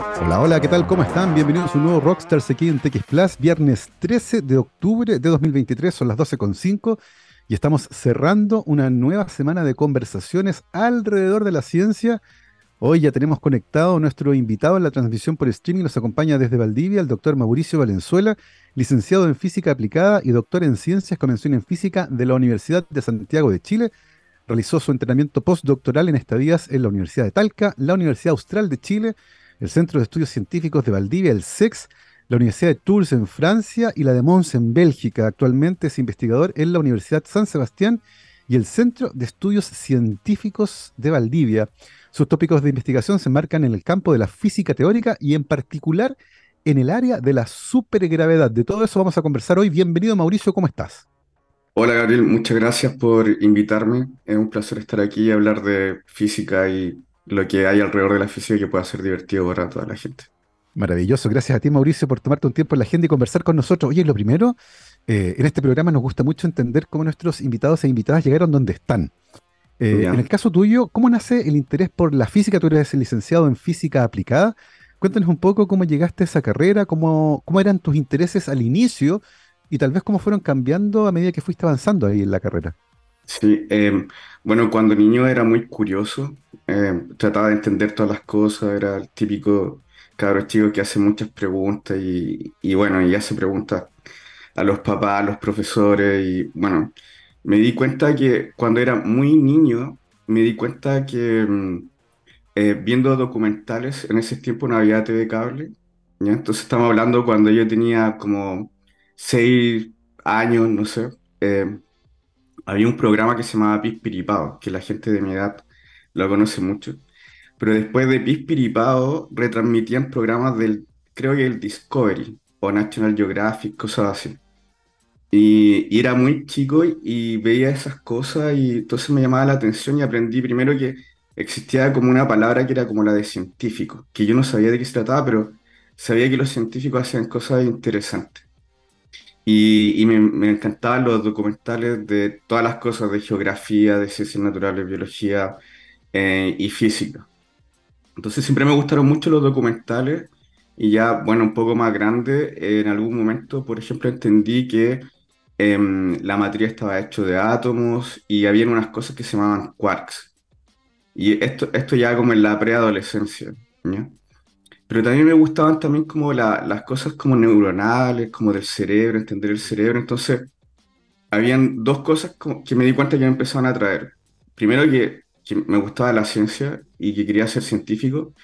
Hola, hola, ¿qué tal? ¿Cómo están? Bienvenidos a un nuevo Rockstars aquí en TX Plus, viernes 13 de octubre de 2023, son las 12.05 y estamos cerrando una nueva semana de conversaciones alrededor de la ciencia. Hoy ya tenemos conectado a nuestro invitado en la transmisión por streaming, nos acompaña desde Valdivia el doctor Mauricio Valenzuela, licenciado en Física Aplicada y doctor en Ciencias con mención en Física de la Universidad de Santiago de Chile. Realizó su entrenamiento postdoctoral en estadías en la Universidad de Talca, la Universidad Austral de Chile, el Centro de Estudios Científicos de Valdivia, el SEX, la Universidad de Tours en Francia y la de Mons en Bélgica. Actualmente es investigador en la Universidad San Sebastián y el Centro de Estudios Científicos de Valdivia. Sus tópicos de investigación se enmarcan en el campo de la física teórica y en particular en el área de la supergravedad. De todo eso vamos a conversar hoy. Bienvenido Mauricio, ¿cómo estás? Hola Gabriel, muchas gracias por invitarme. Es un placer estar aquí y hablar de física y lo que hay alrededor de la física que pueda ser divertido para toda la gente. Maravilloso, gracias a ti Mauricio por tomarte un tiempo en la agenda y conversar con nosotros. Oye, lo primero, eh, en este programa nos gusta mucho entender cómo nuestros invitados e invitadas llegaron donde están. Eh, en el caso tuyo, ¿cómo nace el interés por la física? Tú eres licenciado en física aplicada. Cuéntanos un poco cómo llegaste a esa carrera, cómo, cómo eran tus intereses al inicio y tal vez cómo fueron cambiando a medida que fuiste avanzando ahí en la carrera. Sí, em, bueno, cuando niño era muy curioso, em, trataba de entender todas las cosas, era el típico cabro chico que hace muchas preguntas y, y bueno, y hace preguntas a los papás, a los profesores y bueno, me di cuenta que cuando era muy niño, me di cuenta que em, eh, viendo documentales, en ese tiempo no había TV cable, ¿ya? Entonces estamos hablando cuando yo tenía como seis años, no sé. em, había un programa que se llamaba Pispiripao, que la gente de mi edad lo conoce mucho. Pero después de Pispiripao retransmitían programas del, creo que el Discovery o National Geographic, cosas así. Y, era muy chico y, y veía esas cosas y entonces me llamaba la atención y aprendí primero que existía como una palabra que era como la de científico, que yo no sabía de qué se trataba, pero sabía que los científicos hacían cosas interesantes. Y, y me, me encantaban los documentales de todas las cosas de geografía, de ciencias naturales, biología eh, y física. Entonces siempre me gustaron mucho los documentales y ya, bueno, un poco más grande, eh, en algún momento, por ejemplo, entendí que em, la materia estaba hecho de átomos y había unas cosas que se llamaban quarks. Y esto, esto ya como en la preadolescencia, ¿ya? Pero también me gustaban también como la- las cosas como neuronales, como del cerebro, entender el cerebro. Entonces, habían dos cosas como que me di cuenta que me empezaban a atraer. Primero que, que me gustaba la ciencia y que quería ser científico,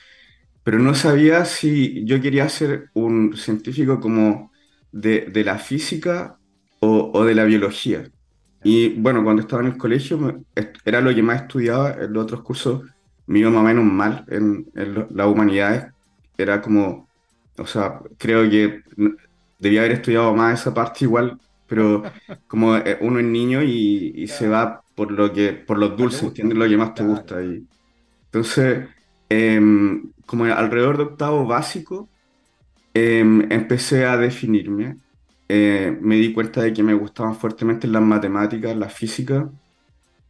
pero no sabía si yo quería ser un científico como de, de la física o, o de la biología. Y bueno, cuando estaba en el colegio era lo que más estudiaba, en los otros cursos me iba más o menos mal en, en las humanidades. Era como, o sea, creo que debía haber estudiado más esa parte igual, pero como eh, uno es niño y, y se Claro, va por lo que, por los dulces, entiendes lo que más te Claro. gusta. Y entonces, em, como alrededor de octavo básico, em, empecé a definirme. Eh, me di cuenta de que me gustaban fuertemente las matemáticas, la física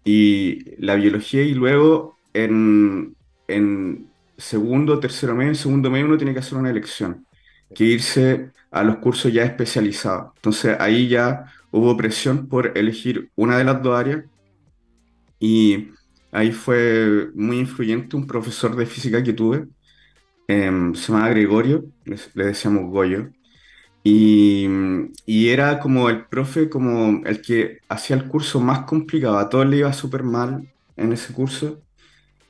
y la biología y luego en, en segundo, tercero medio, en segundo medio uno tiene que hacer una elección, que irse a los cursos ya especializados. Entonces ahí ya hubo presión por elegir una de las dos áreas y ahí fue muy influyente un profesor de física que tuve, em, se llamaba Gregorio, le, le decíamos Goyo. Y, y era como el profe, como el que hacía el curso más complicado. A todos le iba súper mal en ese curso.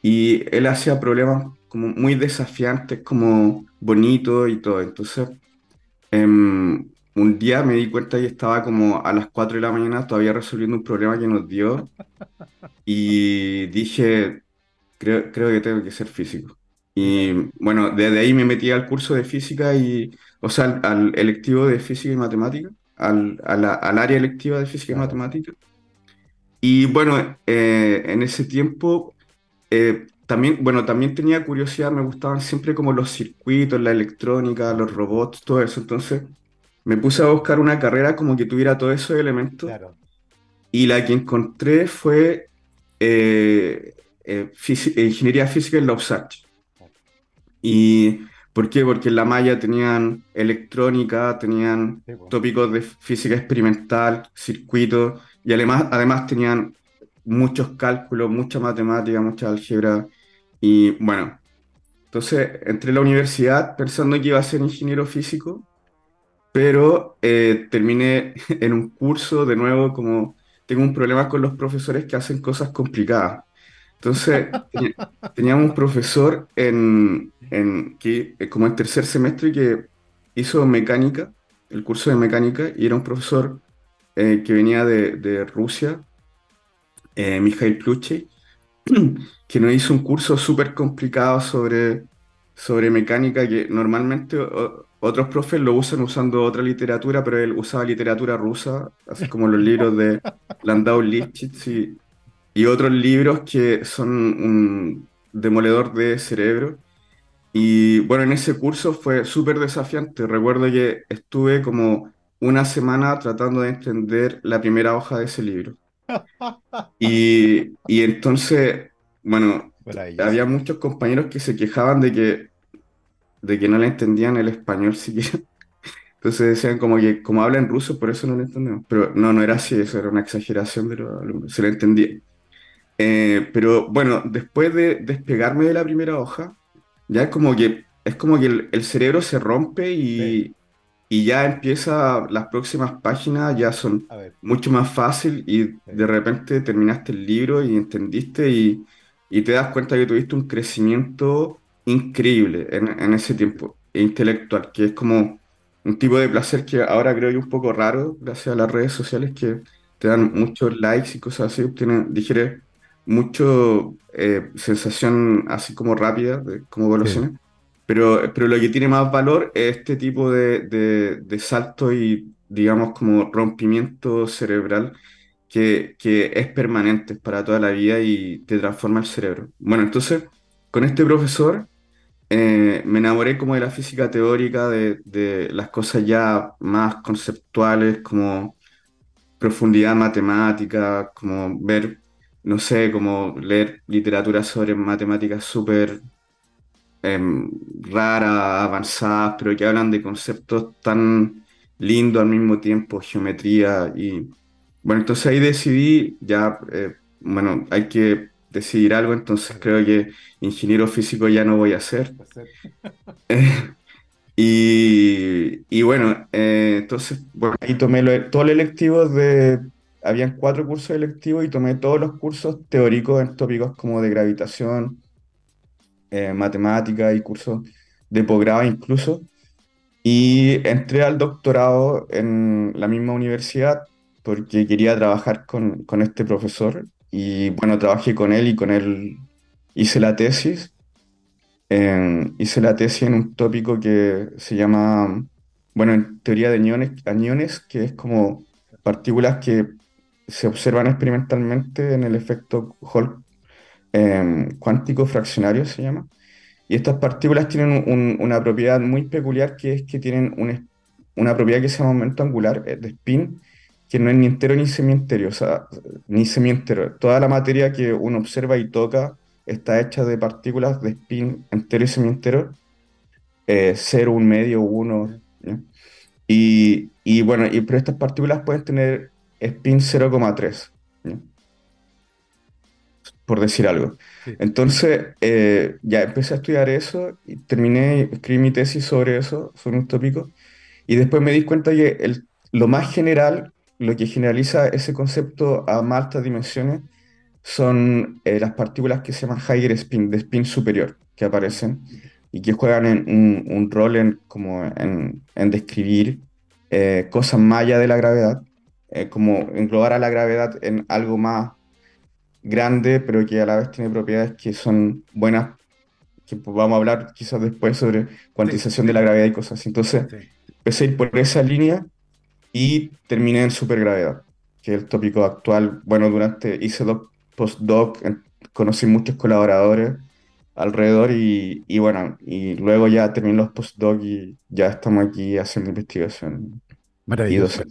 Y él hacía problemas como muy desafiantes, como bonitos y todo. Entonces, em, un día me di cuenta que estaba como a las 4 de la mañana todavía resolviendo un problema que nos dio. Y dije, creo, creo que tengo que ser físico. Y bueno, desde ahí me metí al curso de física y, o sea, al, al electivo de física y matemática, al, a la- al área electiva de física y matemática. Y bueno, eh, en ese tiempo eh, también, bueno, también tenía curiosidad, me gustaban siempre como los circuitos, la electrónica, los robots, todo eso. Entonces me puse a buscar una carrera como que tuviera todos esos elementos Claro. y la que encontré fue eh, eh, ingeniería física en la USACH. Y ¿Por qué? Porque en la malla tenían electrónica, tenían tópicos de física experimental, circuitos, y además, además tenían muchos cálculos, mucha matemática, mucha álgebra. Y bueno, entonces entré a la universidad pensando que iba a ser ingeniero físico, pero eh, terminé en un curso de nuevo como tengo un problema con los profesores que hacen cosas complicadas. Entonces, teníamos un profesor en, en, que, eh, como en tercer semestre que hizo mecánica, el curso de mecánica, y era un profesor eh, que venía de, de Rusia, eh, Mikhail Pluche, que nos hizo un curso súper complicado sobre, sobre mecánica que normalmente otros profes lo usan usando otra literatura, pero él usaba literatura rusa, así como los libros de Landau Lipschitz y, y otros libros que son un demoledor de cerebro. Y bueno, en ese curso fue súper desafiante. Recuerdo que estuve como una semana tratando de entender la primera hoja de ese libro. Y, y entonces, bueno, había muchos compañeros que se quejaban de que, de que no le entendían el español siquiera. Entonces decían como que como habla en ruso, por eso no le entendemos. Pero no, no era así, eso era una exageración de los se le entendía. Eh, pero bueno, después de despegarme de la primera hoja, ya es como que, es como que el, cerebro se rompe y, y, ya empieza, las próximas páginas ya son mucho más fácil y de repente terminaste el libro y entendiste y, y, te das cuenta que tuviste un crecimiento increíble en, en ese tiempo, intelectual, que es como un tipo de placer que ahora creo que es un poco raro gracias a las redes sociales que te dan muchos likes y cosas así, obtienen, digiere mucho eh, sensación así como rápida, de cómo evoluciona. Pero, pero lo que tiene más valor es este tipo de, de, salto y, digamos, como rompimiento cerebral que, que, es permanente para toda la vida y te transforma el cerebro. Bueno, entonces, con este profesor eh, me enamoré como de la física teórica, de, de las cosas ya más conceptuales, como profundidad matemática, como ver no sé, como leer literatura sobre matemáticas súper em, raras, avanzadas, pero que hablan de conceptos tan lindos al mismo tiempo, geometría y... Bueno, entonces ahí decidí, ya, eh, bueno, hay que decidir algo, entonces creo que ingeniero físico ya no voy a ser. y, y, bueno, eh, entonces, bueno, ahí tomé todo el electivo de habían cuatro cursos electivos y tomé todos los cursos teóricos en tópicos como de gravitación, eh, matemática y cursos de posgrado incluso. Y entré al doctorado en la misma universidad porque quería trabajar con, con este profesor. Y bueno, trabajé con él y con él hice la tesis. hice la tesis en un tópico que se llama, bueno, en teoría de aniones, aniones que es como partículas que se observan experimentalmente en el efecto Hall em, cuántico fraccionario, se llama. Y estas partículas tienen una propiedad muy peculiar que es que tienen una propiedad que se llama momento angular eh, de spin, que no es ni entero ni semientero, o sea, ni semientero. Toda la materia que uno observa y toca está hecha de partículas de spin entero y semientero, eh, cero, un medio, uno. Y, y, bueno, y, pero estas partículas pueden tener spin 0,3. Por decir algo. Entonces, eh, ya empecé a estudiar eso y terminé, escribí mi tesis sobre eso, sobre un tópico. Y después me di cuenta que el, lo más general, lo que generaliza ese concepto a más altas dimensiones, son eh, las partículas que se llaman higher spin, de spin superior, que aparecen y que juegan en, un, rol en, como en, en describir eh, cosas más allá de la gravedad eh, como englobar a la gravedad en algo más grande, pero que a la vez tiene propiedades que son buenas, que vamos a hablar quizás después sobre cuantización de la gravedad y cosas así. Entonces, empecé a ir por esa línea y terminé en supergravedad, que es el tópico actual. Bueno, durante hice dos postdoc, conocí muchos colaboradores alrededor y, y, bueno, y luego ya terminé los postdoc y ya estamos aquí haciendo investigación. Maravilloso.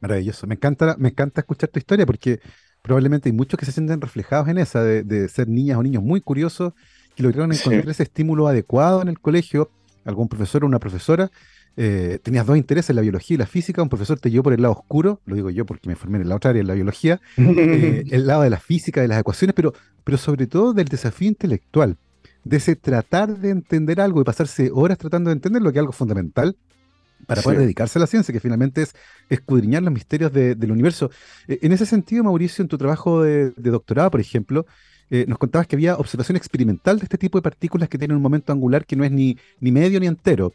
Maravilloso. Me encanta, me encanta escuchar tu historia porque probablemente hay muchos que se sienten reflejados en esa, de, ser niñas o niños muy curiosos que lograron encontrar ese estímulo adecuado en el colegio. Algún profesor o una profesora, eh, tenías dos intereses, la biología y la física, un profesor te llevó por el lado oscuro, lo digo yo porque me formé en la otra área, en la biología, eh, el lado de la física, de las ecuaciones, pero, pero sobre todo del desafío intelectual, de ese tratar de entender algo y pasarse horas tratando de entender lo que es algo fundamental para poder Sí. dedicarse a la ciencia, que finalmente es escudriñar los misterios de- del universo. Eh, en ese sentido, Mauricio, en tu trabajo de, de doctorado, por ejemplo, eh, nos contabas que había observación experimental de este tipo de partículas que tienen un momento angular que no es ni, ni medio ni entero.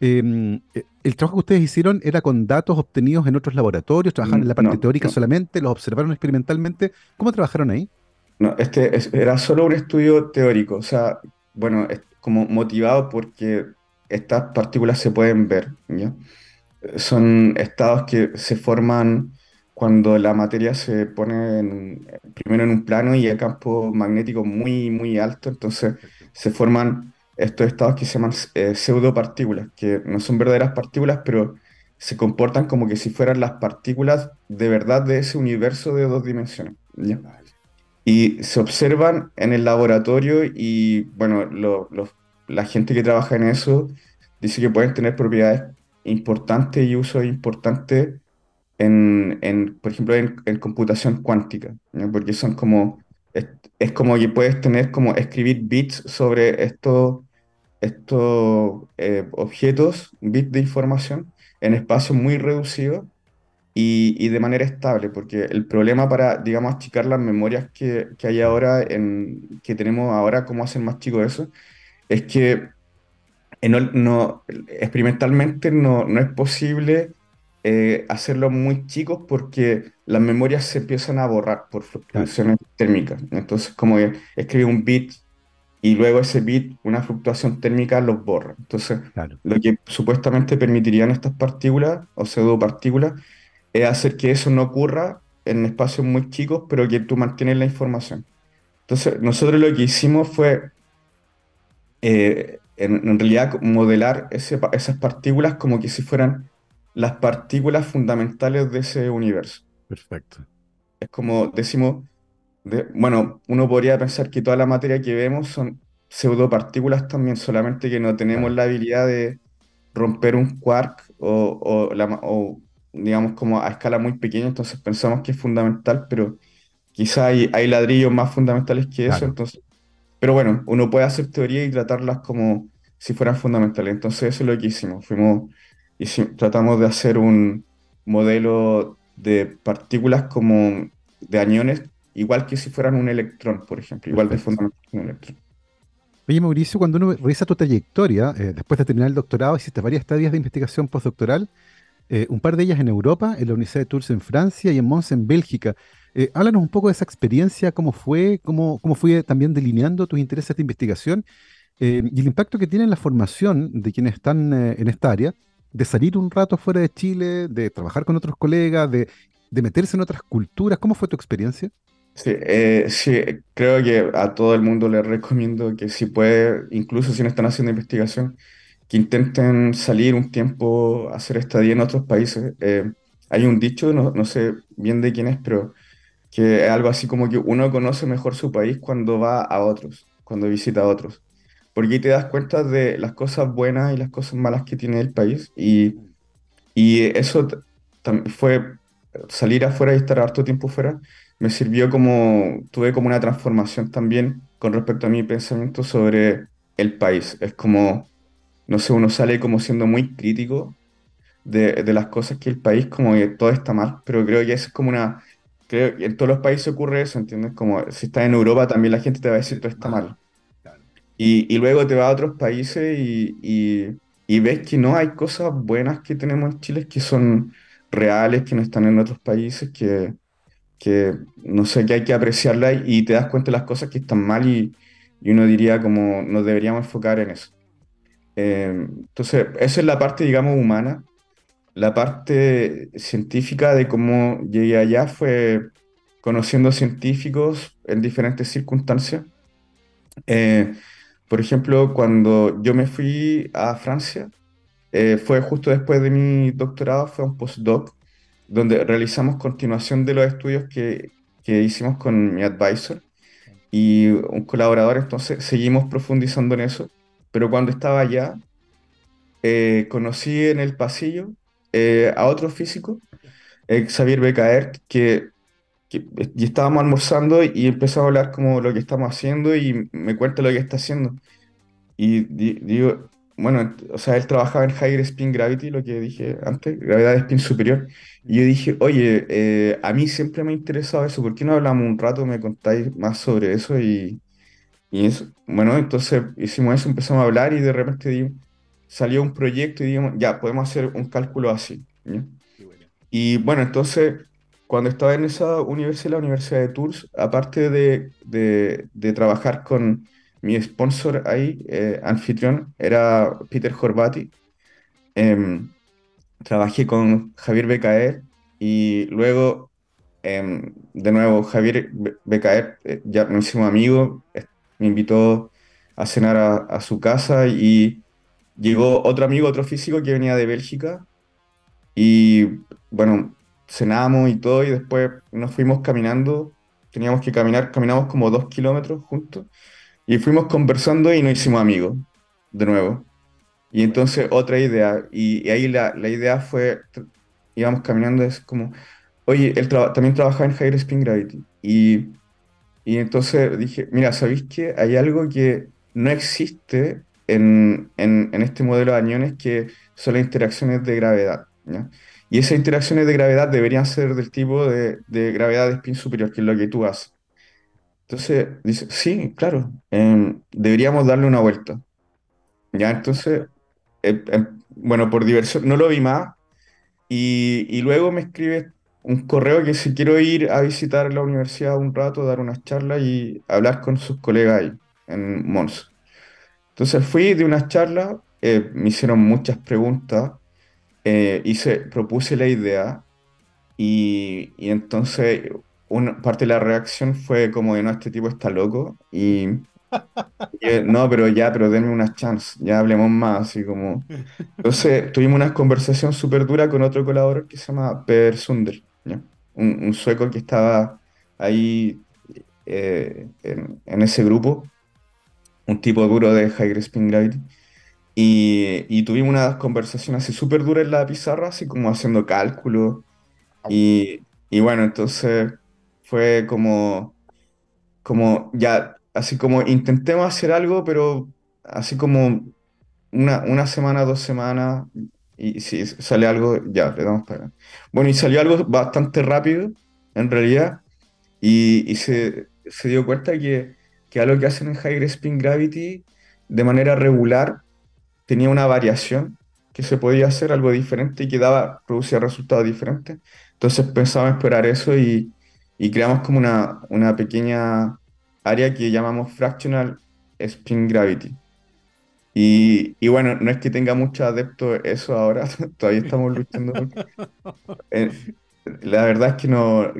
Eh, eh, el trabajo que ustedes hicieron era con datos obtenidos en otros laboratorios, trabajaron en la parte No, teórica no. solamente, los observaron experimentalmente. ¿Cómo trabajaron ahí? No, este es- era solo un estudio teórico, o sea, bueno, es como motivado porque estas partículas se pueden ver, ¿ya? Son estados que se forman cuando la materia se pone en- primero en un plano y el campo magnético muy, muy alto, entonces se forman estos estados que se llaman eh, pseudopartículas, que no son verdaderas partículas, pero se comportan como que si fueran las partículas de verdad de ese universo de dos dimensiones, ¿ya? Y se observan en el laboratorio y, bueno, lo- lo- la gente que trabaja en eso dice que pueden tener propiedades importantes y usos importantes en, en, por ejemplo, en, computación cuántica. Porque son como, es, es como que puedes tener como escribir bits sobre estos, estos eh, objetos, bits de información, en espacios muy reducidos y, y de manera estable, porque el problema para, digamos, achicar las memorias que, que hay ahora, en, que tenemos ahora, cómo hacer más chico eso, es que eh, no, no- experimentalmente no, no es posible eh, hacerlo muy chicos porque las memorias se empiezan a borrar por fluctuaciones térmicas. Entonces, como escribe un bit y luego ese bit, una fluctuación térmica, los borra. Entonces, Claro, lo que supuestamente permitirían estas partículas o pseudopartículas es hacer que eso no ocurra en espacios muy chicos, pero que tú mantienes la información. Entonces, nosotros lo que hicimos fue, eh, en, en realidad, modelar ese esas partículas como que si fueran las partículas fundamentales de ese universo. perfecto. Es como decimos, de- bueno, uno podría pensar que toda la materia que vemos son pseudopartículas también, solamente que no tenemos la habilidad de romper un quark o, o la ma- o, digamos como a escala muy pequeña, entonces pensamos que es fundamental, pero quizá hay, hay ladrillos más fundamentales que eso, Claro. entonces, pero bueno, uno puede hacer teoría y tratarlas como si fueran fundamentales, entonces eso es lo que hicimos, fuimos, hici- tratamos de hacer un modelo de partículas como de aniones, igual que si fueran un electrón, por ejemplo, igual de Perfecto. fundamental que un electrón. Oye, Mauricio, cuando uno revisa tu trayectoria, eh, después de terminar el doctorado, hiciste varias estadías de investigación postdoctoral, eh, un par de ellas en Europa, en la Universidad de Tours en Francia y en Mons en Bélgica. Eh, háblanos un poco de esa experiencia, cómo fue, cómo, cómo fue también delineando tus intereses de investigación eh, y el impacto que tiene en la formación de quienes están eh, en esta área, de salir un rato fuera de Chile, de trabajar con otros colegas, de, de meterse en otras culturas. ¿Cómo fue tu experiencia? Sí, eh, sí, creo que a todo el mundo le recomiendo que si puede, incluso si no están haciendo investigación, que intenten salir un tiempo a hacer estadía en otros países. Eh, hay un dicho, no, no sé bien de quién es, pero que es algo así como que uno conoce mejor su país cuando va a otros, cuando visita a otros. Porque ahí te das cuenta de las cosas buenas y las cosas malas que tiene el país. Y, y eso fue salir afuera y estar harto tiempo fuera, me sirvió como, tuve como una transformación también con respecto a mi pensamiento sobre el país. Es como, no sé, uno sale como siendo muy crítico de, de las cosas que el país, como que todo está mal, pero creo que es como una, creo que en todos los países ocurre eso, ¿entiendes? Como si estás en Europa también la gente te va a decir todo está mal. Y, y luego te vas a otros países y, y- y ves que no hay cosas buenas que tenemos en Chile que son reales, que no están en otros países, que, que no sé, que hay que apreciarlas y te das cuenta de las cosas que están mal y, y uno diría como nos deberíamos enfocar en eso. Eh, entonces, esa es la parte, digamos, humana. La parte científica de cómo llegué allá fue conociendo científicos en diferentes circunstancias. Eh, por ejemplo, cuando yo me fui a Francia, eh, fue justo después de mi doctorado, fue un postdoc, donde realizamos continuación de los estudios que, que hicimos con mi advisor y un colaborador, entonces seguimos profundizando en eso, pero cuando estaba allá, eh, conocí en el pasillo eh, a otro físico, eh, Xavier Becaert, que, que- y estábamos almorzando y empezó a hablar como lo que estamos haciendo y me cuenta lo que está haciendo. Y di- digo, bueno, o sea, él trabajaba en Higher Spin Gravity, lo que dije antes, gravedad de spin superior. Y yo dije, oye, eh, a mí siempre me ha interesado eso, ¿por qué no hablamos un rato, me contáis más sobre eso? Y, y eso, bueno, entonces hicimos eso, empezamos a hablar y de repente di- salió un proyecto y dijimos, ya, podemos hacer un cálculo así. bueno. Y bueno, entonces, cuando estaba en esa universidad, la Universidad de Tours, aparte de, de- de trabajar con mi sponsor ahí, eh, anfitrión, era Peter Horvati, em, trabajé con Javier Becaer y luego, em, de nuevo, Javier Be- Becaer, eh, ya nos hicimos amigos, eh, me invitó a cenar a, a su casa y llegó otro amigo, otro físico que venía de Bélgica y bueno, cenamos y todo, y después nos fuimos caminando. Teníamos que caminar, caminamos como dos kilómetros juntos, y fuimos conversando y nos hicimos amigos, de nuevo. Y entonces otra idea, y, y ahí la, la idea fue, íbamos caminando, es como, oye, él también trabajaba en Higher Spin Gravity, y y entonces dije, mira, ¿sabéis qué? Hay algo que no existe en, en- en este modelo de aniones que son las interacciones de gravedad, ¿ya? Y esas interacciones de gravedad deberían ser del tipo de, de gravedad de spin superior, que es lo que tú haces. Entonces dice, sí, claro, em, deberíamos darle una vuelta, ¿ya? Entonces, em, em, bueno, por diversión, no lo vi más, y, y luego me escribe un correo que si quiero ir a visitar la universidad un rato, dar unas charlas y hablar con sus colegas ahí en Mons. Entonces fui de unas charlas, eh, me hicieron muchas preguntas, eh, hice, propuse la idea y, entonces una parte de la reacción fue como de no, este tipo está loco y, no, pero ya, pero denme una chance, ya hablemos más, así como... Entonces tuvimos una conversación súper dura con otro colaborador que se llama Per Sunder. Un, sueco que estaba ahí eh, en ese grupo, un tipo duro de High Spin Gravity. Y, y tuvimos una conversación así súper dura en la pizarra, así como haciendo cálculos. Y, y bueno, entonces fue como, como ya, así como intentemos hacer algo, pero así como una, una semana, dos semanas, y si sale algo, ya, le damos para. Bueno, y salió algo bastante rápido, en realidad, y, y se, se dio cuenta que, que algo que hacen en Higher Spin Gravity de manera regular tenía una variación que se podía hacer algo diferente y que daba, producía resultados diferentes. Entonces pensaba explorar eso y, y creamos como una, una pequeña área que llamamos Fractional Spin Gravity. Y, y bueno, no es que tenga muchos adeptos eso ahora, todavía estamos luchando. eh, la verdad es que no,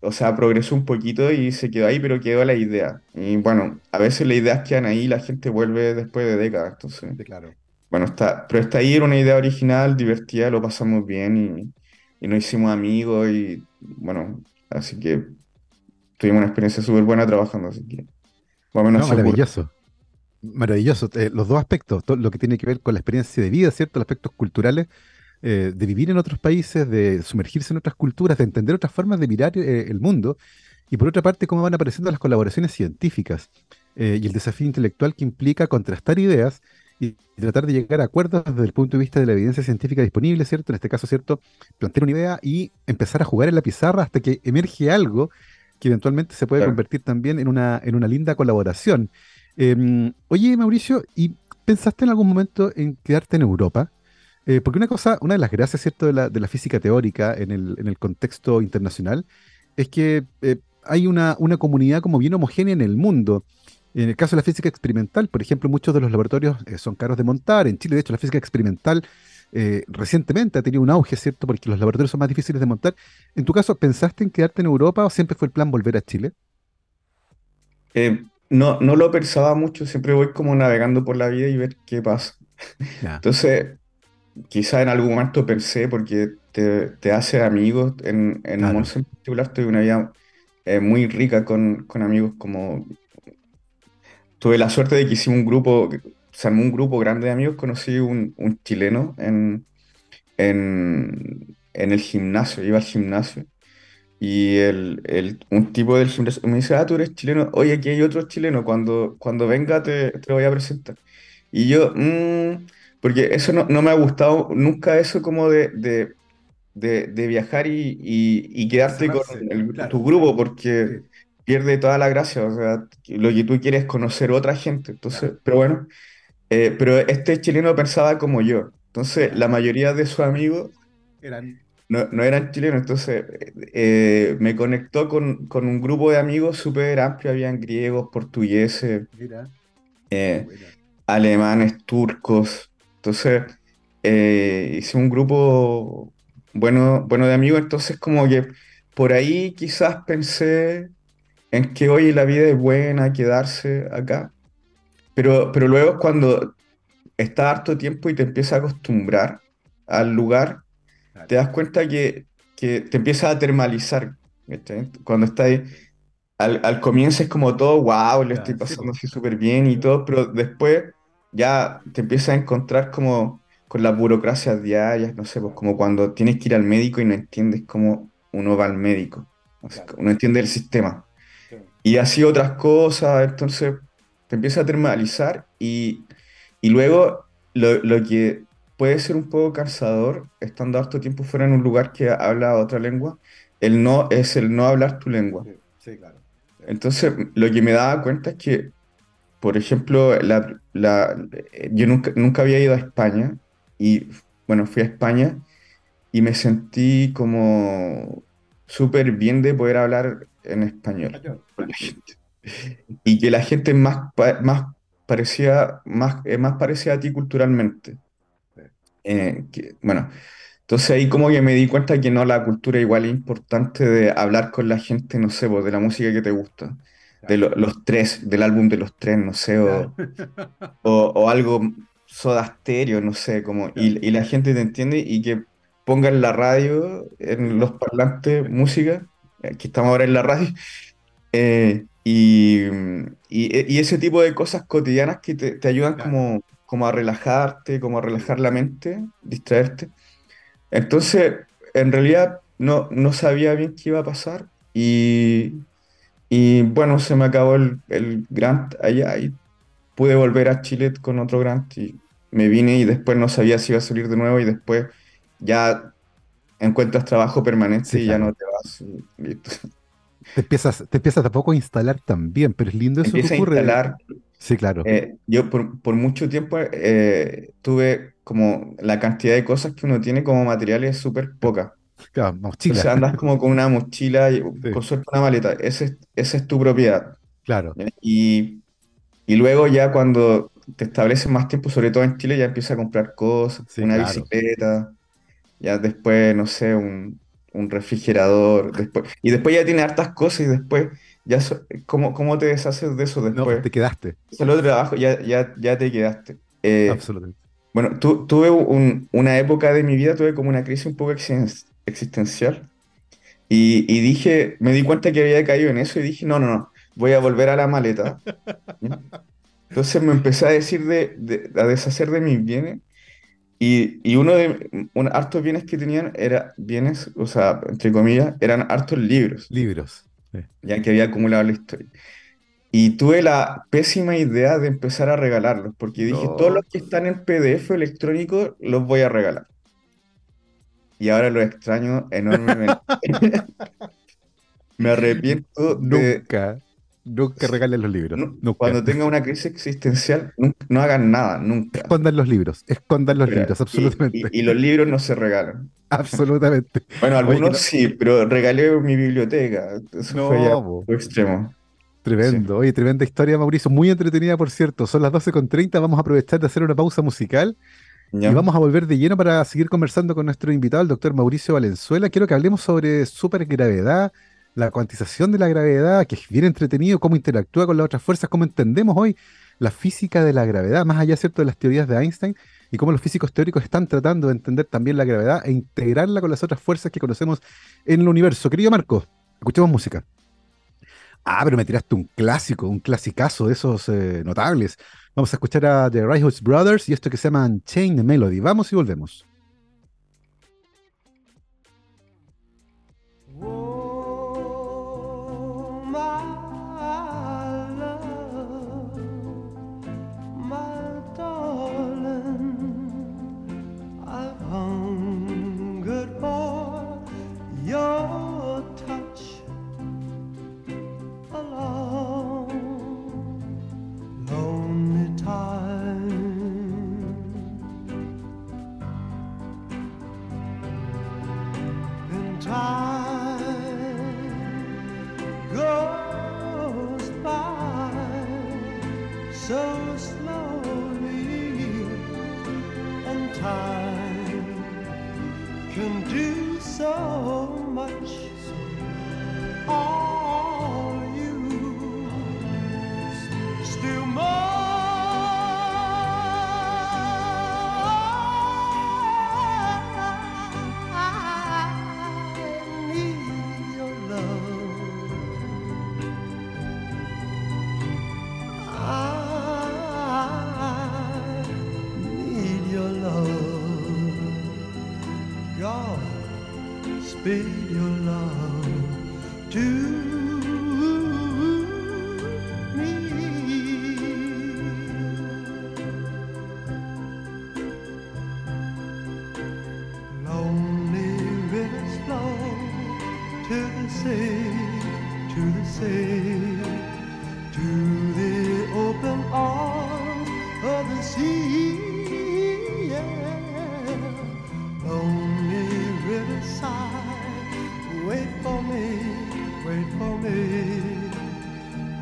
o sea, progresó un poquito y se quedó ahí, pero quedó la idea. Y bueno, a veces las ideas quedan ahí y la gente vuelve después de décadas. Entonces, Sí, claro. bueno, está, pero está ahí, era una idea original, divertida, lo pasamos bien y, y nos hicimos amigos y bueno, así que tuvimos una experiencia súper buena trabajando, así que más o menos No, así ocurre. maravilloso. Maravilloso. Eh, los dos aspectos, todo lo que tiene que ver con la experiencia de vida, ¿cierto? Los aspectos culturales, eh, de vivir en otros países, de sumergirse en otras culturas, de entender otras formas de mirar eh, el mundo. Y por otra parte, cómo van apareciendo las colaboraciones científicas eh, y el desafío intelectual que implica contrastar ideas y tratar de llegar a acuerdos desde el punto de vista de la evidencia científica disponible, ¿cierto? En este caso, ¿cierto? Plantear una idea y empezar a jugar en la pizarra hasta que emerge algo que eventualmente se puede Claro. convertir también en una, en una linda colaboración. Em, oye, Mauricio, ¿y pensaste en algún momento en quedarte en Europa? Eh, porque una cosa, una de las gracias, ¿cierto?, de la, de la física teórica en el, en el contexto internacional es que eh, hay una, una comunidad como bien homogénea en el mundo. En el caso de la física experimental, por ejemplo, muchos de los laboratorios eh, son caros de montar. En Chile, de hecho, la física experimental eh, recientemente ha tenido un auge, ¿cierto? Porque los laboratorios son más difíciles de montar. En tu caso, ¿pensaste en quedarte en Europa o siempre fue el plan volver a Chile? Eh, no, no lo pensaba mucho, siempre voy como navegando por la vida y ver qué pasa. Entonces, quizá en algún momento pensé, porque te, te hace amigos, en, en claro. En particular tuve una vida eh, muy rica con, con amigos, como tuve la suerte de que hicimos un grupo se armó un grupo grande de amigos, conocí un, un chileno en, en, en el gimnasio, iba al gimnasio. Y el, el- un tipo del gimnasio me dice, ah, tú eres chileno, oye, aquí hay otro chileno, cuando, cuando venga te, te lo voy a presentar. Y yo, "Mm", porque eso no, no me ha gustado nunca eso como de, de, de, de viajar y, y, y quedarte con tu grupo, porque Sí, pierde toda la gracia, o sea, lo que tú quieres es conocer otra gente, entonces, claro, pero bueno, eh, pero este chileno pensaba como yo, entonces la mayoría de sus amigos Eran, no, no eran chilenos, entonces eh, me conectó con, con un grupo de amigos súper amplio, habían griegos, portugueses, eh, alemanes, turcos, entonces eh, hice un grupo bueno, bueno de amigos, entonces como que por ahí quizás pensé en que hoy la vida es buena, quedarse acá, pero, pero luego es cuando está harto tiempo y te empiezas a acostumbrar al lugar te das cuenta que, que te empiezas a termalizar. Cuando estás ahí, al, al comienzo es como todo, wow, le estoy pasando así súper bien y todo, pero después ya te empiezas a encontrar como con las burocracias diarias, no sé, pues como cuando tienes que ir al médico y no entiendes cómo uno va al médico, no sé, claro, no entiende el sistema. sí, Y así otras cosas, entonces te empieza a termalizar y, y luego lo, lo que puede ser un poco cansador, estando harto tiempo fuera en un lugar que habla otra lengua, el no es el no hablar tu lengua. sí, sí, claro, Entonces, lo que me daba cuenta es que, por ejemplo, la, la- eh, yo nunca, nunca había ido a España y, bueno, fui a España y me sentí como súper bien de poder hablar en español español, con la gente. Y que la gente más, más parecía, más, más parecida a ti culturalmente. Eh, que- bueno, entonces ahí como que me di cuenta que no, la cultura igual es importante de hablar con la gente, no sé, pues, de la música que te gusta, de lo- los tres, del álbum de los tres, no sé, o, o, o algo Soda Stereo, no sé, como, y, y la gente te entiende y que ponga en la radio, en los parlantes, música, eh, que estamos ahora en la radio, eh, y, y- y ese tipo de cosas cotidianas que te, te ayudan como, como a relajarte, como a relajar la mente, distraerte. Entonces, en realidad no, no sabía bien qué iba a pasar y, y bueno, se me acabó el, el grant allá y pude volver a Chile con otro grant y me vine y después no sabía si iba a salir de nuevo y después ya encuentras trabajo permanente sí, y ya claro. no te vas listo. Te empiezas, te empiezas tampoco a instalar también, pero es lindo eso que Empieza a ocurre. instalar. Sí, claro, eh, yo por, por mucho tiempo eh, tuve como la cantidad de cosas que uno tiene como materiales es súper poca. Claro, mochila, andas como con una mochila y sí, con suerte una maleta. Ese, es- esa es tu propiedad. claro. Y, y luego ya cuando te estableces más tiempo, sobre todo en Chile, ya empiezas a comprar cosas, sí, una claro. bicicleta, ya después, no sé, un, un refrigerador, después, y después ya tiene hartas cosas y después ya, so- ¿cómo, cómo te deshaces de eso No, después? te quedaste, Solo trabajo, ya, ya, ya te quedaste. Eh, absolutamente. bueno, tu- tuve un- una época de mi vida, tuve como una crisis un poco existen- existencial y, y dije, me di cuenta que había caído en eso y dije, no, no, no, voy a volver a la maleta. Entonces me empecé a decir de, de- a deshacer de mis bienes y, y uno de un, hartos bienes que tenían era bienes, o sea, entre comillas, eran hartos libros, Libros. sí. ya que había acumulado la historia. Y tuve la pésima idea de empezar a regalarlos, porque dije, todos los que están en PDF electrónico los voy a regalar. Y ahora los extraño enormemente. Me arrepiento de... nunca, nunca regalen los libros, nunca. cuando tenga una crisis existencial, no, hagan nada, nunca. Escondan los libros, escondan los libros, absolutamente, y- y los libros no se regalan. absolutamente. Bueno, algunos no, sí, pero regalé mi biblioteca. Eso fue ya extremo. Sí. tremendo. Oye, tremenda historia, Mauricio, muy entretenida, por cierto. Son las doce con treinta. vamos a aprovechar de hacer una pausa musical y vamos a volver de lleno para seguir conversando con nuestro invitado, el doctor Mauricio Valenzuela. Quiero que hablemos sobre supergravedad, la cuantización de la gravedad, que es bien entretenido, cómo interactúa con las otras fuerzas, cómo entendemos hoy la física de la gravedad, más allá, ¿cierto?, de las teorías de Einstein y cómo los físicos teóricos están tratando de entender también la gravedad e integrarla con las otras fuerzas que conocemos en el universo. Querido Marco, escuchemos música. Ah, pero me tiraste un clásico, un clasicazo de esos eh, notables. Vamos a escuchar a The Righteous Brothers y esto que se llama Chain Melody. Vamos y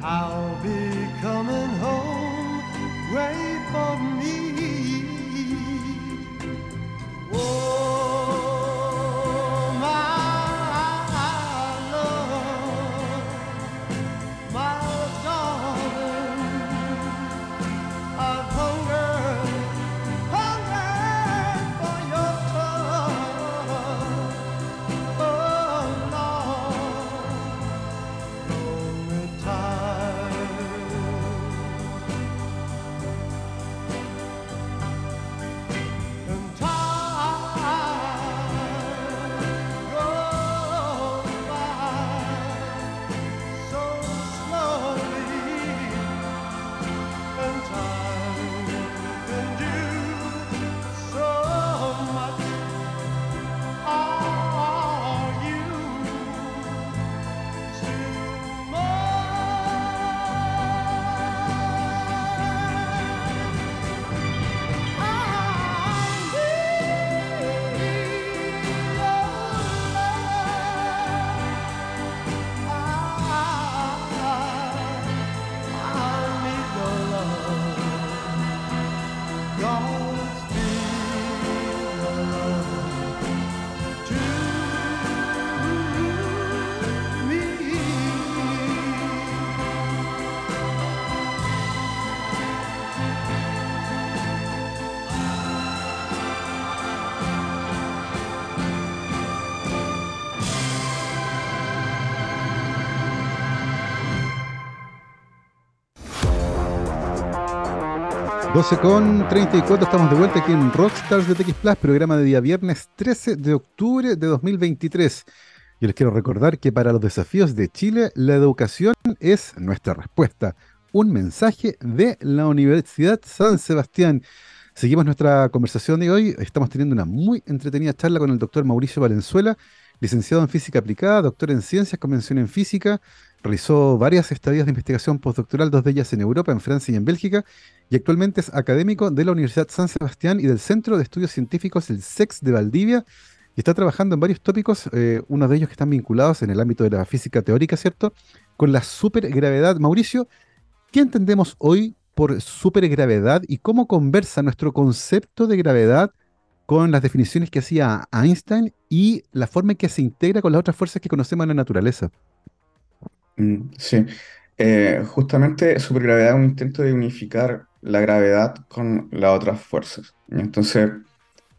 I'll be volvemos.12 con 34, estamos de vuelta aquí en Rockstars de TX Plus, programa de día viernes 13 de octubre de 2023. Y les quiero recordar que para los desafíos de Chile, la educación es nuestra respuesta. Un mensaje de la Universidad San Sebastián. Seguimos nuestra conversación de hoy. Estamos teniendo una muy entretenida charla con el doctor Mauricio Valenzuela, licenciado en física aplicada, doctor en ciencias, convención en física. Realizó varias estadías de investigación postdoctoral, dos de ellas en Europa, en Francia y en Bélgica, y actualmente es académico de la Universidad San Sebastián y del Centro de Estudios Científicos, el SEX de Valdivia, y está trabajando en varios tópicos, eh, uno de ellos que están vinculados en el ámbito de la física teórica, ¿cierto? Con la supergravedad. Mauricio, ¿qué entendemos hoy por supergravedad y cómo conversa nuestro concepto de gravedad con las definiciones que hacía Einstein y la forma en que se integra con las otras fuerzas que conocemos en la naturaleza? Mm, sí, eh, justamente supergravedad es un intento de unificar la gravedad con las otras fuerzas. Entonces,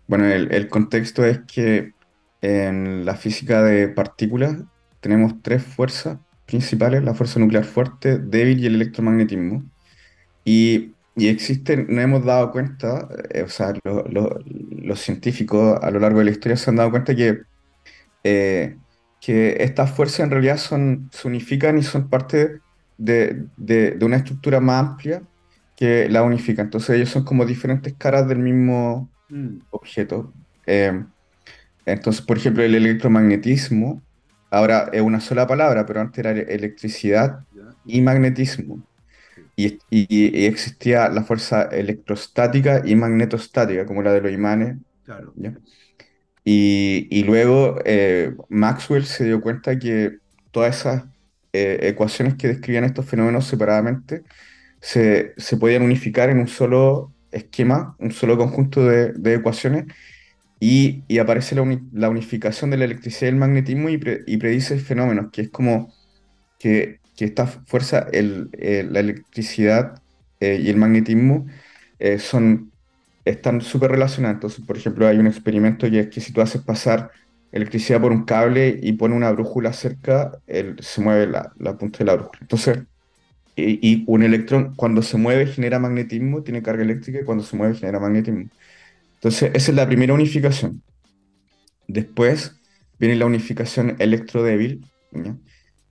bueno, el, contexto es que en la física de partículas tenemos tres fuerzas principales, la fuerza nuclear fuerte, débil y el electromagnetismo. Y y existen, nos hemos dado cuenta, eh, o sea, lo- lo- los científicos a lo largo de la historia se han dado cuenta que, eh, que estas fuerzas en realidad son, se unifican y son parte de, de- de una estructura más amplia que la unifica. Entonces ellos son como diferentes caras del mismo Mm, objeto. Eh, entonces, por ejemplo, el electromagnetismo, ahora es una sola palabra, pero antes era electricidad y magnetismo. Y, y- y existía la fuerza electrostática y magnetostática, como la de los imanes, claro. ¿ya? Y, y luego eh, Maxwell se dio cuenta que todas esas eh, ecuaciones que describían estos fenómenos separadamente se, se podían unificar en un solo esquema, un solo conjunto de, de ecuaciones, y, y aparece la, uni- la unificación de la electricidad y el magnetismo y, pre- y predice fenómenos, que es como que, que esta fuerza, el, eh, la electricidad eh, y el magnetismo eh, son, están súper relacionados. Entonces, por ejemplo, hay un experimento que es que si tú haces pasar electricidad por un cable y pones una brújula cerca, se mueve la, punta de la brújula. Entonces, y, un electrón cuando se mueve genera magnetismo, tiene carga eléctrica y cuando se mueve genera magnetismo. Entonces, esa es la primera unificación. Después viene la unificación electrodébil, ¿ya?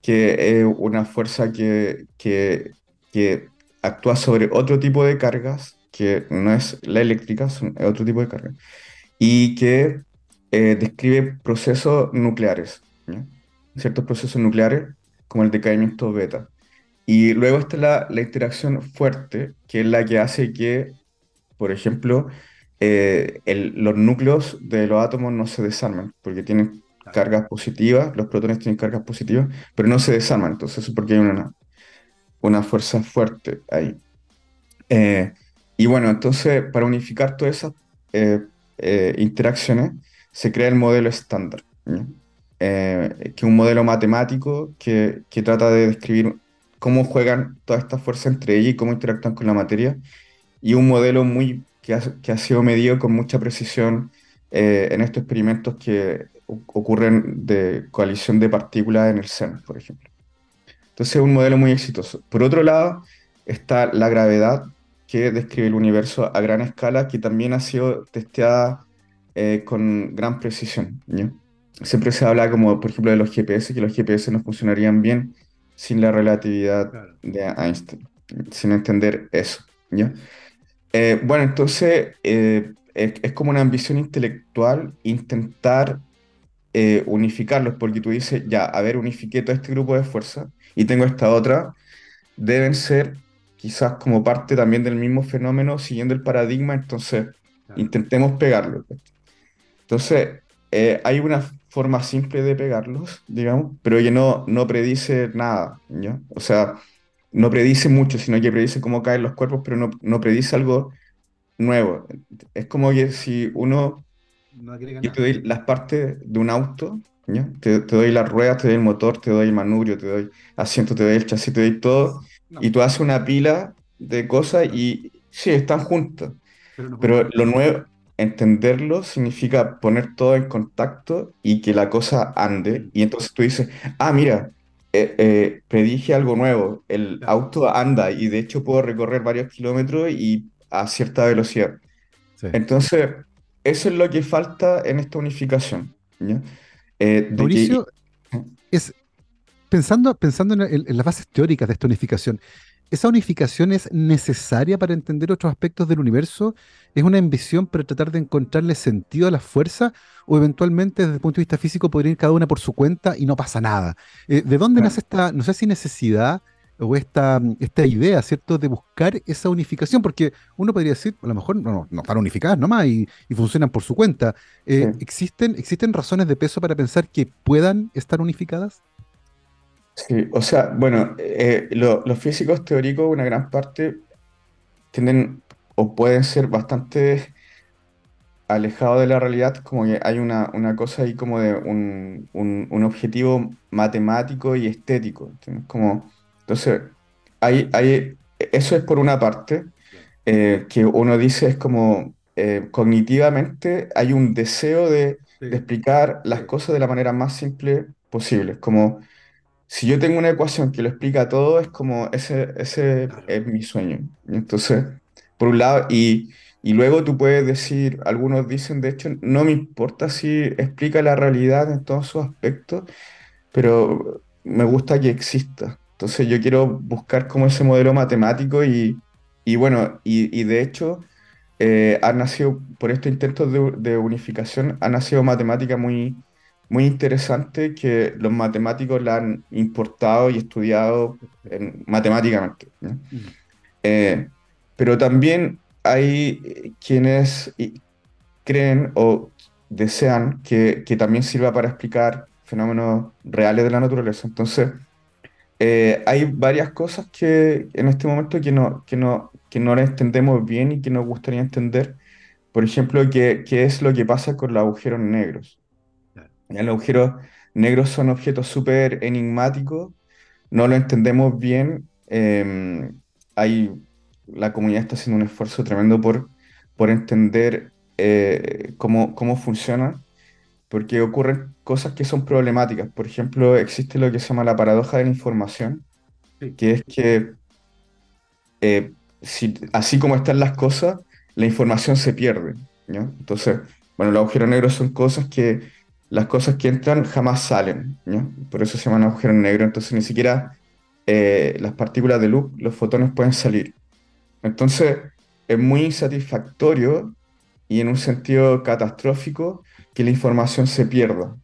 que es una fuerza que, que actúa sobre otro tipo de cargas, que no es la eléctrica, son es otro tipo de carga, y que eh, describe procesos nucleares, ¿ya? Ciertos procesos nucleares, como el decaimiento beta. Y luego está la, la interacción fuerte, que es la que hace que, por ejemplo, eh, el- los núcleos de los átomos no se desarman, porque tienen cargas positivas, los protones tienen cargas positivas, pero no se desarman, entonces porque hay una, una fuerza fuerte ahí. Eh, y bueno, entonces para unificar todas esas eh, eh, interacciones se crea el modelo estándar, ¿ya? Eh, que es un modelo matemático que, que trata de describir cómo juegan todas estas fuerzas entre ellas y cómo interactúan con la materia y un modelo muy, que ha, que ha sido medido con mucha precisión eh, en estos experimentos que ocurren de colisión de partículas en el CERN, por ejemplo. Entonces es un modelo muy exitoso. Por otro lado, está la gravedad, que describe el universo a gran escala, que también ha sido testeada eh, con gran precisión. ¿ya? Siempre se habla como, por ejemplo, de los GPS, que los GPS no funcionarían bien sin la relatividad Claro. de Einstein, sin entender eso. ¿ya? Eh, bueno, entonces eh, es, es como una ambición intelectual intentar eh, unificarlos, porque tú dices, ya, a ver, unifiqué todo este grupo de fuerzas y tengo esta otra, deben ser quizás como parte también del mismo fenómeno, siguiendo el paradigma, entonces Claro. intentemos pegarlos. Entonces, eh, hay una forma simple de pegarlos, digamos, pero que no, no predice nada, ¿ya? O sea, no predice mucho, sino que predice cómo caen los cuerpos, pero no, no predice algo nuevo. Es como que si uno, No yo te doy las partes de un auto, ¿ya? Te, te doy las ruedas, te doy el motor, te doy el manubrio, te doy asiento, te doy el chasis, te doy todo, No, y tú haces una pila de cosas y sí, están juntas. Pero no Pero lo nuevo, entenderlo significa poner todo en contacto y que la cosa ande. Mm, Y entonces tú dices, ah, mira, eh, eh, predije algo nuevo. El claro. auto anda y de hecho puedo recorrer varios kilómetros y a cierta velocidad. Sí. Entonces, eso es lo que falta en esta unificación. ¿ya? Eh, de que, Mauricio, es pensando, pensando en, las bases teóricas de esta unificación, ¿esa unificación es necesaria para entender otros aspectos del universo? ¿Es una ambición para tratar de encontrarle sentido a la fuerza? ¿O eventualmente desde el punto de vista físico podrían ir cada una por su cuenta y no pasa nada? Eh, ¿de dónde nace esta, no sé si necesidad o esta, esta idea, ¿cierto?, de buscar esa unificación? Porque uno podría decir, a lo mejor no, no, no están unificadas nomás y, y funcionan por su cuenta. Eh, Sí. ¿existen, ¿Existen razones de peso para pensar que puedan estar unificadas? Sí, o sea, bueno, eh, lo- los físicos teóricos, una gran parte, tienden o pueden ser bastante alejados de la realidad, como que hay una, una cosa ahí como de un, un- un objetivo matemático y estético. ¿entiendes? Como, entonces, hay, hay, eso es por una parte, eh, que uno dice es como eh, cognitivamente hay un deseo de, de Sí, explicar las sí, cosas de la manera más simple posible. Como si yo tengo una ecuación que lo explica todo, es como ese, ese claro. es mi sueño. Entonces, por un lado, y, y luego tú puedes decir, algunos dicen, de hecho, no me importa si explica la realidad en todos sus aspectos, pero me gusta que exista. Entonces yo quiero buscar como ese modelo matemático y, y bueno, y, y de hecho eh, ha nacido, por estos intentos de, de unificación, ha nacido matemática muy, muy interesante que los matemáticos la han importado y estudiado en- matemáticamente. ¿no? Mm, Eh, pero también hay eh, quienes creen o desean que, que también sirva para explicar fenómenos reales de la naturaleza. Entonces, eh, hay varias cosas que en este momento que no, que no, que no las entendemos bien y que nos gustaría entender. Por ejemplo, qué, qué es lo que pasa con los agujeros negros. Los agujeros negros son objetos súper enigmáticos, no lo entendemos bien. eh, hay, la comunidad está haciendo un esfuerzo tremendo por, por entender eh, cómo, cómo funcionan, porque ocurren cosas que son problemáticas. Por ejemplo, existe lo que se llama la paradoja de la información, sí, que es que eh, si- así como están las cosas, la información se pierde. Entonces, bueno, los agujeros negros son cosas que las cosas que entran jamás salen, ¿no? Por eso se llaman agujeros negros. Entonces, ni siquiera eh, las partículas de luz, los fotones pueden salir. Entonces, es muy insatisfactorio y en un sentido catastrófico que la información se pierda.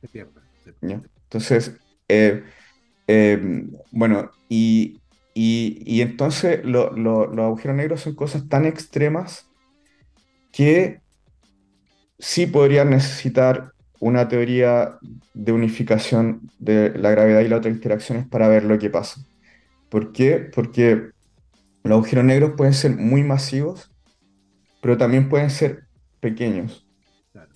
Entonces, eh, eh, bueno, y, y- y entonces lo- lo- los agujeros negros son cosas tan extremas que sí podrían necesitar una teoría de unificación de la gravedad y las otras interacciones para ver lo que pasa. ¿Por qué? Porque los agujeros negros pueden ser muy masivos, pero también pueden ser pequeños.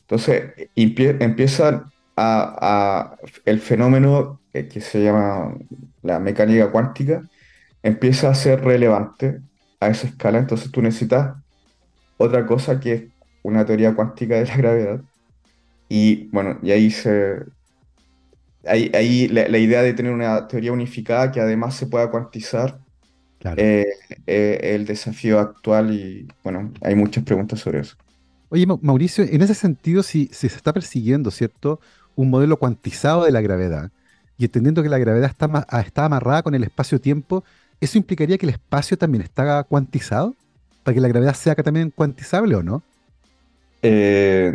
Entonces, empie- empiezan a, a- el fenómeno eh, que se llama la mecánica cuántica, empieza a ser relevante a esa escala. Entonces, tú necesitas otra cosa que es una teoría cuántica de la gravedad. Y bueno, y ahí se, ahí, ahí la, la idea de tener una teoría unificada que además se pueda cuantizar claro. eh, eh, el desafío actual y bueno, hay muchas preguntas sobre eso. Oye, Ma- Mauricio, en ese sentido, si, si se está persiguiendo, ¿cierto? Un modelo cuantizado de la gravedad y entendiendo que la gravedad está, está amarrada con el espacio-tiempo, ¿eso implicaría que el espacio también está cuantizado? ¿Para que la gravedad sea también cuantizable o no? Eh,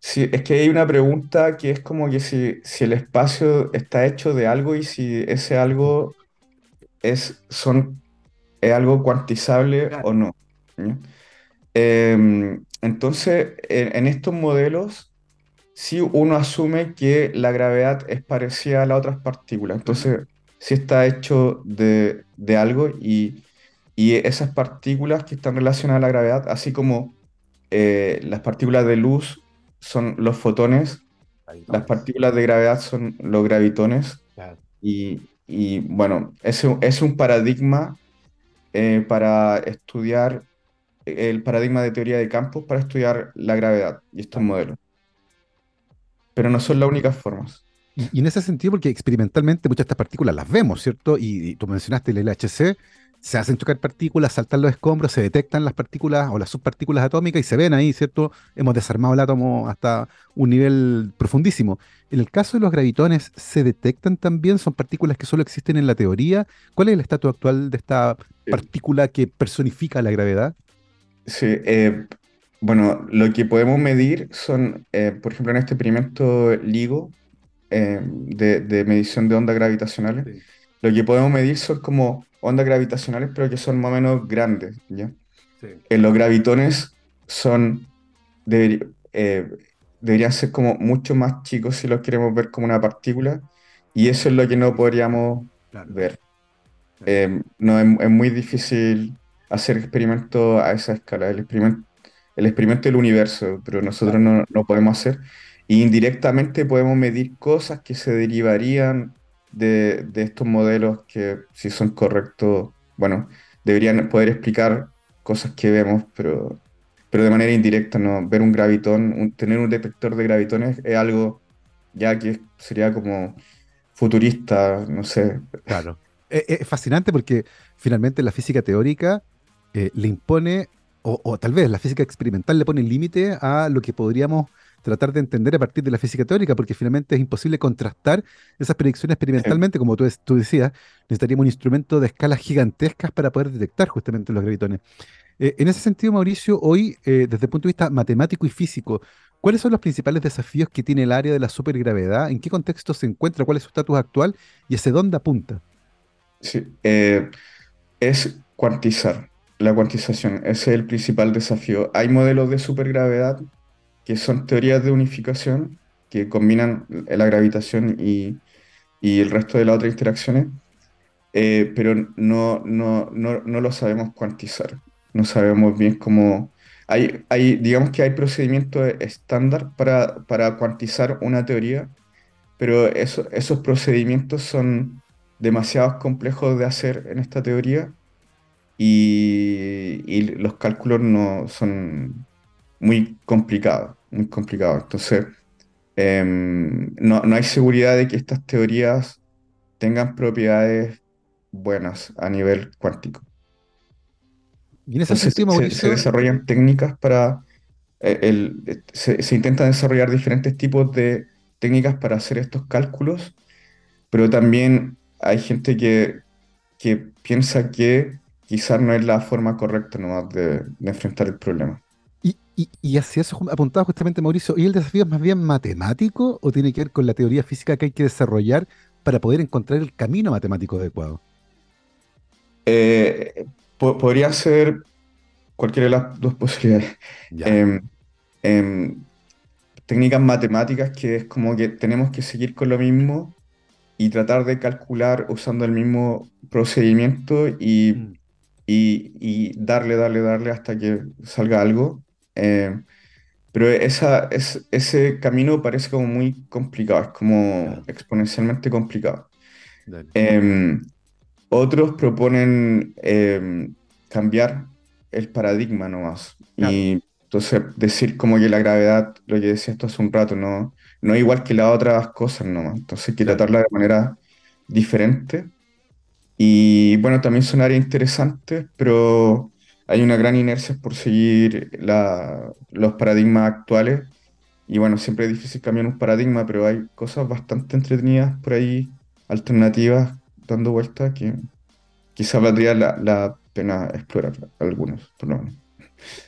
sí, es que hay una pregunta que es como que si, si el espacio está hecho de algo y si ese algo es, son, es algo cuantizable Claro. o no. ¿ya? Em, entonces, en, en estos modelos, sí uno asume que la gravedad es parecida a las otras partículas. Entonces, sí está hecho de, de algo y, y esas partículas que están relacionadas a la gravedad, así como eh, las partículas de luz son los fotones, las partículas de gravedad son los gravitones. Claro. Y, y, bueno, es, un- es un paradigma eh, para estudiar, el paradigma de teoría de campos para estudiar la gravedad y estos modelos. Pero no son las únicas formas. Y, y en ese sentido, porque experimentalmente muchas de estas partículas las vemos, ¿cierto? Y, y tú mencionaste el LHC, se hacen chocar partículas, saltan los escombros, se detectan las partículas o las subpartículas atómicas y se ven ahí, ¿cierto? Hemos desarmado el átomo hasta un nivel profundísimo. En el caso de los gravitones, ¿se detectan también? ¿Son partículas que solo existen en la teoría? ¿Cuál es el estatus actual de esta partícula que personifica la gravedad? Sí, eh, bueno, lo que podemos medir son, eh, por ejemplo, en este experimento LIGO eh, de, de medición de ondas gravitacionales, Sí, lo que podemos medir son como ondas gravitacionales, pero que son más o menos grandes, ¿ya? sí. Eh, los gravitones son, eh, deberían ser como mucho más chicos si los queremos ver como una partícula, y eso es lo que no podríamos Claro, ver. claro. Eh, no, es, es muy difícil hacer experimentos a esa escala. El experimento, el experimento del universo, pero nosotros no, no podemos hacer. Y indirectamente podemos medir cosas que se derivarían de, estos modelos que, si son correctos, bueno, deberían poder explicar cosas que vemos, pero, pero de manera indirecta, ¿no? Ver un gravitón, tener un detector de gravitones es algo ya que sería como futurista, no sé. Claro. Es fascinante porque finalmente la física teórica eh, le impone o, o tal vez la física experimental le pone límite a lo que podríamos tratar de entender a partir de la física teórica, porque finalmente es imposible contrastar esas predicciones experimentalmente, como tú, tú decías, necesitaríamos un instrumento de escalas gigantescas para poder detectar justamente los gravitones. Eh, en ese sentido, Mauricio, hoy, eh, desde el punto de vista matemático y físico, ¿cuáles son los principales desafíos que tiene el área de la supergravedad? ¿En qué contexto se encuentra? ¿Cuál es su estatus actual? ¿Y hacia dónde apunta? sí. Eh, es cuantizar, la cuantización, ese es el principal desafío. Hay modelos de supergravedad que son teorías de unificación que combinan la gravitación y, y el resto de las otras interacciones, eh, pero no, no, no, no lo sabemos cuantizar. No sabemos bien cómo... Hay, hay, digamos que hay procedimientos estándar para, para cuantizar una teoría, pero eso- esos procedimientos son demasiado complejos de hacer en esta teoría y, y los cálculos no son muy complicados, muy complicados. Entonces, em, no, no hay seguridad de que estas teorías tengan propiedades buenas a nivel cuántico. Y en ese Entonces, sentido, se, desarrollan técnicas para, eh, el, se, se intentan desarrollar diferentes tipos de técnicas para hacer estos cálculos, pero también hay gente que, que piensa que quizás no es la forma correcta nomás de, de enfrentar el problema. Y, y, hacia eso apuntaba justamente Mauricio, ¿y el desafío es más bien matemático o tiene que ver con la teoría física que hay que desarrollar para poder encontrar el camino matemático adecuado? Eh, po- podría ser cualquiera de las dos posibilidades. Em, em, técnicas matemáticas que es como que tenemos que seguir con lo mismo y tratar de calcular usando el mismo procedimiento y, Mm. y- y darle, darle, darle hasta que salga algo. Em, pero esa, es, ese camino parece como muy complicado, es como exponencialmente complicado. dale. Em, otros proponen em, cambiar el paradigma nomás. Claro, Y entonces decir como que la gravedad, lo que decía esto hace un rato, no, no es igual que las otras cosas nomás. Entonces hay que tratarla de manera diferente. Y bueno, también son áreas interesantes, pero hay una gran inercia por seguir la- los paradigmas actuales. Y bueno, siempre es difícil cambiar un paradigma, pero hay cosas bastante entretenidas por ahí, alternativas, dando vueltas, que quizás valdría la, la pena explorar algunos, por lo menos.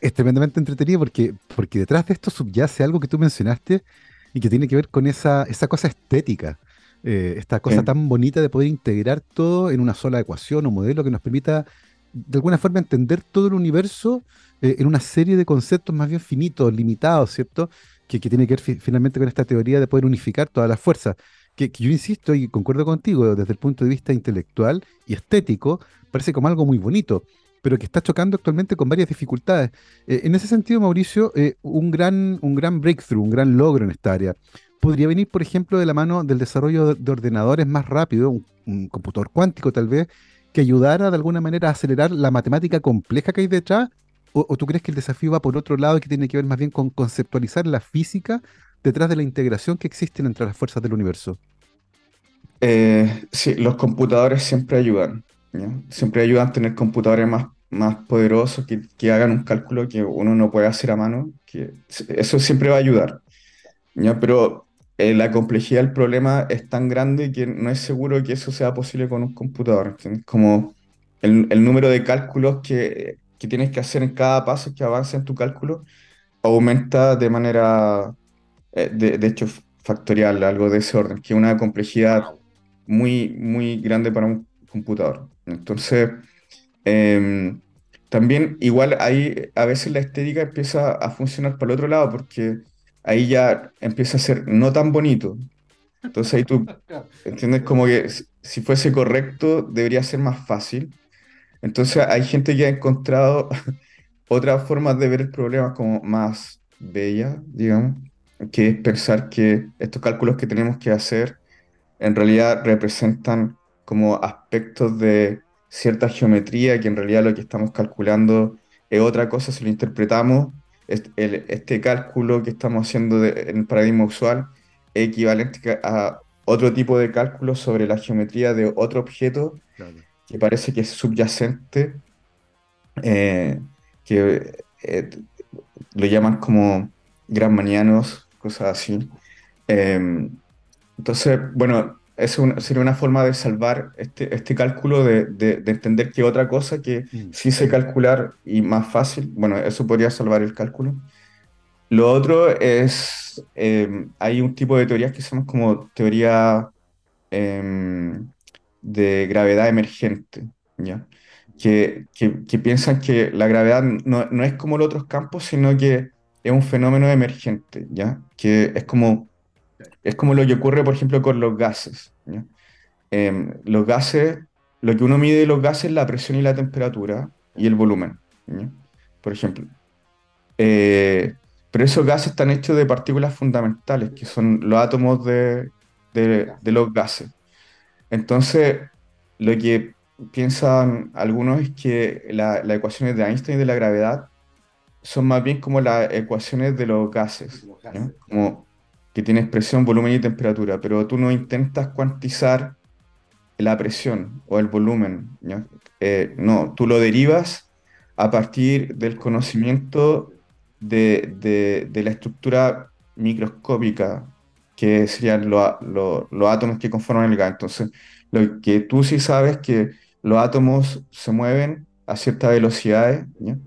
Es tremendamente entretenido porque, porque detrás de esto subyace algo que tú mencionaste y que tiene que ver con esa, esa cosa estética, eh, esta cosa tan bonita de poder integrar todo en una sola ecuación o modelo que nos permita de alguna forma entender todo el universo eh, en una serie de conceptos más bien finitos, limitados, ¿cierto? Que, que tiene que ver fi- finalmente con esta teoría de poder unificar todas las fuerzas. Que, yo insisto y concuerdo contigo, desde el punto de vista intelectual y estético, parece como algo muy bonito pero que está chocando actualmente con varias dificultades. Eh, en ese sentido, Mauricio, eh, un gran, un gran breakthrough, un gran logro en esta área, podría venir, por ejemplo, de la mano del desarrollo de, de ordenadores más rápido, un computador cuántico tal vez, que ayudara de alguna manera a acelerar la matemática compleja que hay detrás, o, tú crees que el desafío va por otro lado y que tiene que ver más bien con conceptualizar la física detrás de la integración que existen entre las fuerzas del universo. Eh, sí, los computadores siempre ayudan. Siempre ayudan a tener computadores más, más poderosos que, que hagan un cálculo que uno no puede hacer a mano, que eso siempre va a ayudar. Pero eh, la complejidad del problema es tan grande que no es seguro que eso sea posible con un computador. ¿entiendes? Como el, número de cálculos que, que tienes que hacer en cada paso que avanza en tu cálculo aumenta de manera, eh, de, de hecho, factorial, algo de ese orden, que es una complejidad muy, muy grande para un computador. Entonces, em, también igual ahí a veces la estética empieza a funcionar por el otro lado, porque ahí ya empieza a ser no tan bonito. Entonces ahí tú entiendes como que si fuese correcto debería ser más fácil. Entonces hay gente que ha encontrado otras formas de ver el problema como más bella, digamos, que es pensar que estos cálculos que tenemos que hacer en realidad representan como aspectos de cierta geometría, que en realidad lo que estamos calculando es otra cosa si lo interpretamos. Este, el- este cálculo que estamos haciendo de- en el paradigma usual es equivalente a otro tipo de cálculo sobre la geometría de otro objeto Claro. que parece que es subyacente. eh, que eh, lo llaman como granmanianos, cosas así. Eh, entonces, bueno, esa sería una forma de salvar este, este cálculo, de, de- de entender que otra cosa que Mm, sí sé calcular y más fácil, bueno, eso podría salvar el cálculo. Lo otro es, eh, hay un tipo de teorías que llaman como teoría em, de gravedad emergente, ¿ya? Que, que, que piensan que la gravedad no, no es como los otros campos, sino que es un fenómeno emergente, ¿ya? Que es como, es como lo que ocurre, por ejemplo, con los gases. Em, los gases, lo que uno mide de los gases es la presión y la temperatura y el volumen. Por ejemplo. Eh, pero esos gases están hechos de partículas fundamentales, que son los átomos de, de- de los gases. Entonces, lo que piensan algunos es que la- las ecuaciones de Einstein de la gravedad son más bien como las ecuaciones de los gases, ¿no? Como que tienes presión, volumen y temperatura, pero tú no intentas cuantizar la presión o el volumen. Eh, no, tú lo derivas a partir del conocimiento de, de- la estructura microscópica que serían lo- lo- los átomos que conforman el gas. Entonces, lo que tú sí sabes es que los átomos se mueven a ciertas velocidades, ¿ya?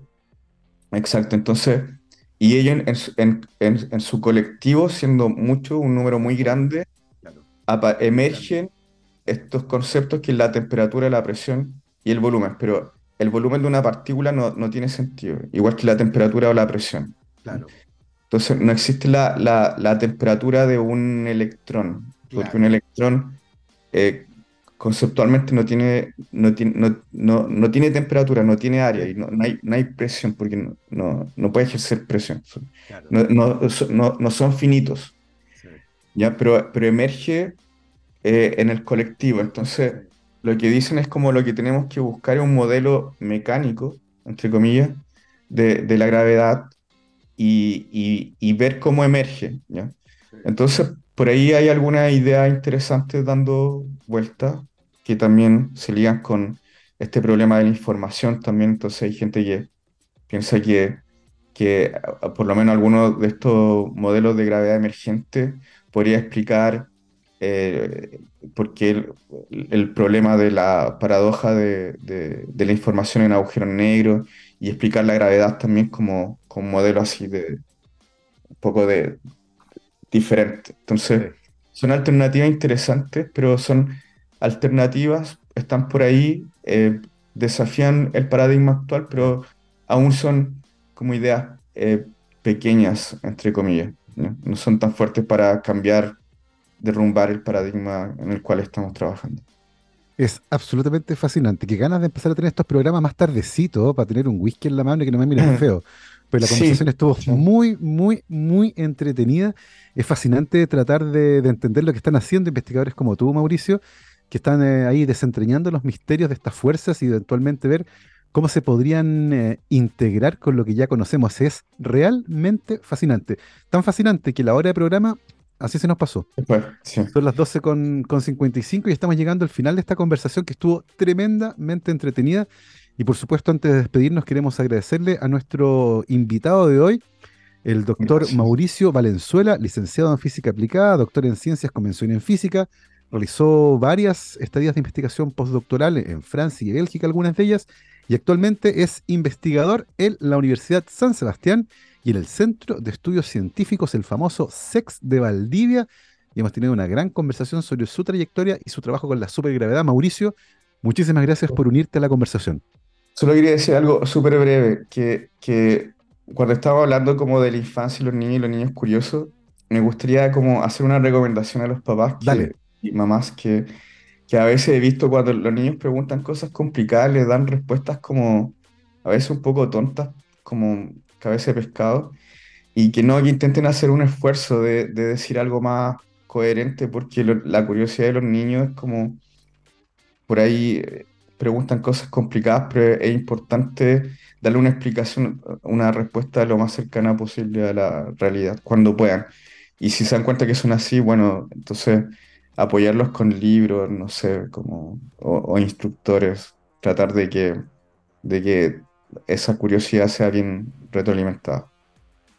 Exacto, entonces, y ellos en, su en- en- en su colectivo, siendo mucho, un número muy grande, emergen estos conceptos que es la temperatura, la presión y el volumen, pero el volumen de una partícula no, no tiene sentido, igual que la temperatura o la presión. claro, Entonces no existe la, la- la temperatura de un electrón, porque un electrón eh, conceptualmente no tiene, no tiene, no, no- no tiene temperatura, no tiene área y no, no hay, no hay presión, porque no, no, no puede ejercer presión. Son- claro, No, no, son- no- no son finitos, sí, ¿ya? Pero, pero emerge eh, en el colectivo. Entonces, sí, lo que dicen es como lo que tenemos que buscar es un modelo mecánico, entre comillas, de, de la gravedad y, y- y ver cómo emerge, ¿ya? sí. Entonces, por ahí hay algunas ideas interesantes dando vueltas que también se ligan con este problema de la información también. Entonces, hay gente que piensa que, que a- por lo menos algunos de estos modelos de gravedad emergente podría explicar eh, por qué el, el problema de la paradoja de, de- de la información en agujeros negros y explicar la gravedad también como, como modelo así de un poco de diferente. Entonces. Son alternativas interesantes, pero son alternativas, están por ahí, eh, desafían el paradigma actual, pero aún son como ideas eh, pequeñas, entre comillas, ¿no? No son tan fuertes para cambiar, derrumbar el paradigma en el cual estamos trabajando. Es absolutamente fascinante. Qué ganas de empezar a tener estos programas más tardecito para tener un whisky en la mano y que no me miren feo. Pero la Sí, conversación estuvo muy, muy, muy entretenida. Es fascinante tratar de, de entender lo que están haciendo investigadores como tú, Mauricio, que están eh, ahí desentrañando los misterios de estas fuerzas y eventualmente ver cómo se podrían eh, integrar con lo que ya conocemos. Es realmente fascinante. Tan fascinante que la hora de programa así se nos pasó. Sí. Son las 12 con, con 55 y estamos llegando al final de esta conversación que estuvo tremendamente entretenida. Y por supuesto, antes de despedirnos, queremos agradecerle a nuestro invitado de hoy, el doctor Gracias. Mauricio Valenzuela, licenciado en física aplicada, doctor en ciencias con mención en física. Realizó varias estadías de investigación postdoctoral en Francia y Bélgica, algunas de ellas, y actualmente es investigador en la Universidad San Sebastián y en el Centro de Estudios Científicos, el famoso SEX de Valdivia. Y hemos tenido una gran conversación sobre su trayectoria y su trabajo con la supergravedad. Mauricio, muchísimas gracias por unirte a la conversación. Solo quería decir algo súper breve, que, que cuando estaba hablando como de la infancia y los niños y los niños curiosos, me gustaría como hacer una recomendación a los papás que, y mamás que, que a veces he visto cuando los niños preguntan cosas complicadas, les dan respuestas como a veces un poco tontas, como cabeza de pescado, y que no, que intenten hacer un esfuerzo de, de decir algo más coherente, porque lo- la curiosidad de los niños es como por ahí preguntan cosas complicadas, pero es importante darle una explicación, una respuesta lo más cercana posible a la realidad, cuando puedan. Y si se dan cuenta que son así, bueno, entonces apoyarlos con libros, no sé, como, o, o instructores, tratar de que, de que esa curiosidad sea bien retroalimentada.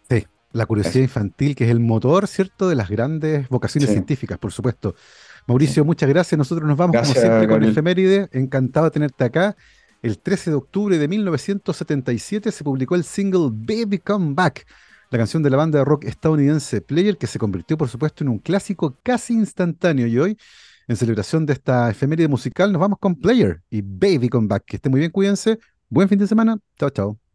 Sí, la curiosidad Eso. infantil, que es el motor, ¿cierto?, de las grandes vocaciones Sí, científicas, por supuesto. Mauricio, muchas gracias. Nosotros nos vamos, como siempre, con efeméride. Encantado de tenerte acá. El 13 de octubre de 1977 se publicó el single Baby Come Back, la canción de la banda de rock estadounidense Player, que se convirtió, por supuesto, en un clásico casi instantáneo. Y hoy, en celebración de esta efeméride musical, nos vamos con Player y Baby Come Back. Que esté muy bien, cuídense. Buen fin de semana. Chao, chao.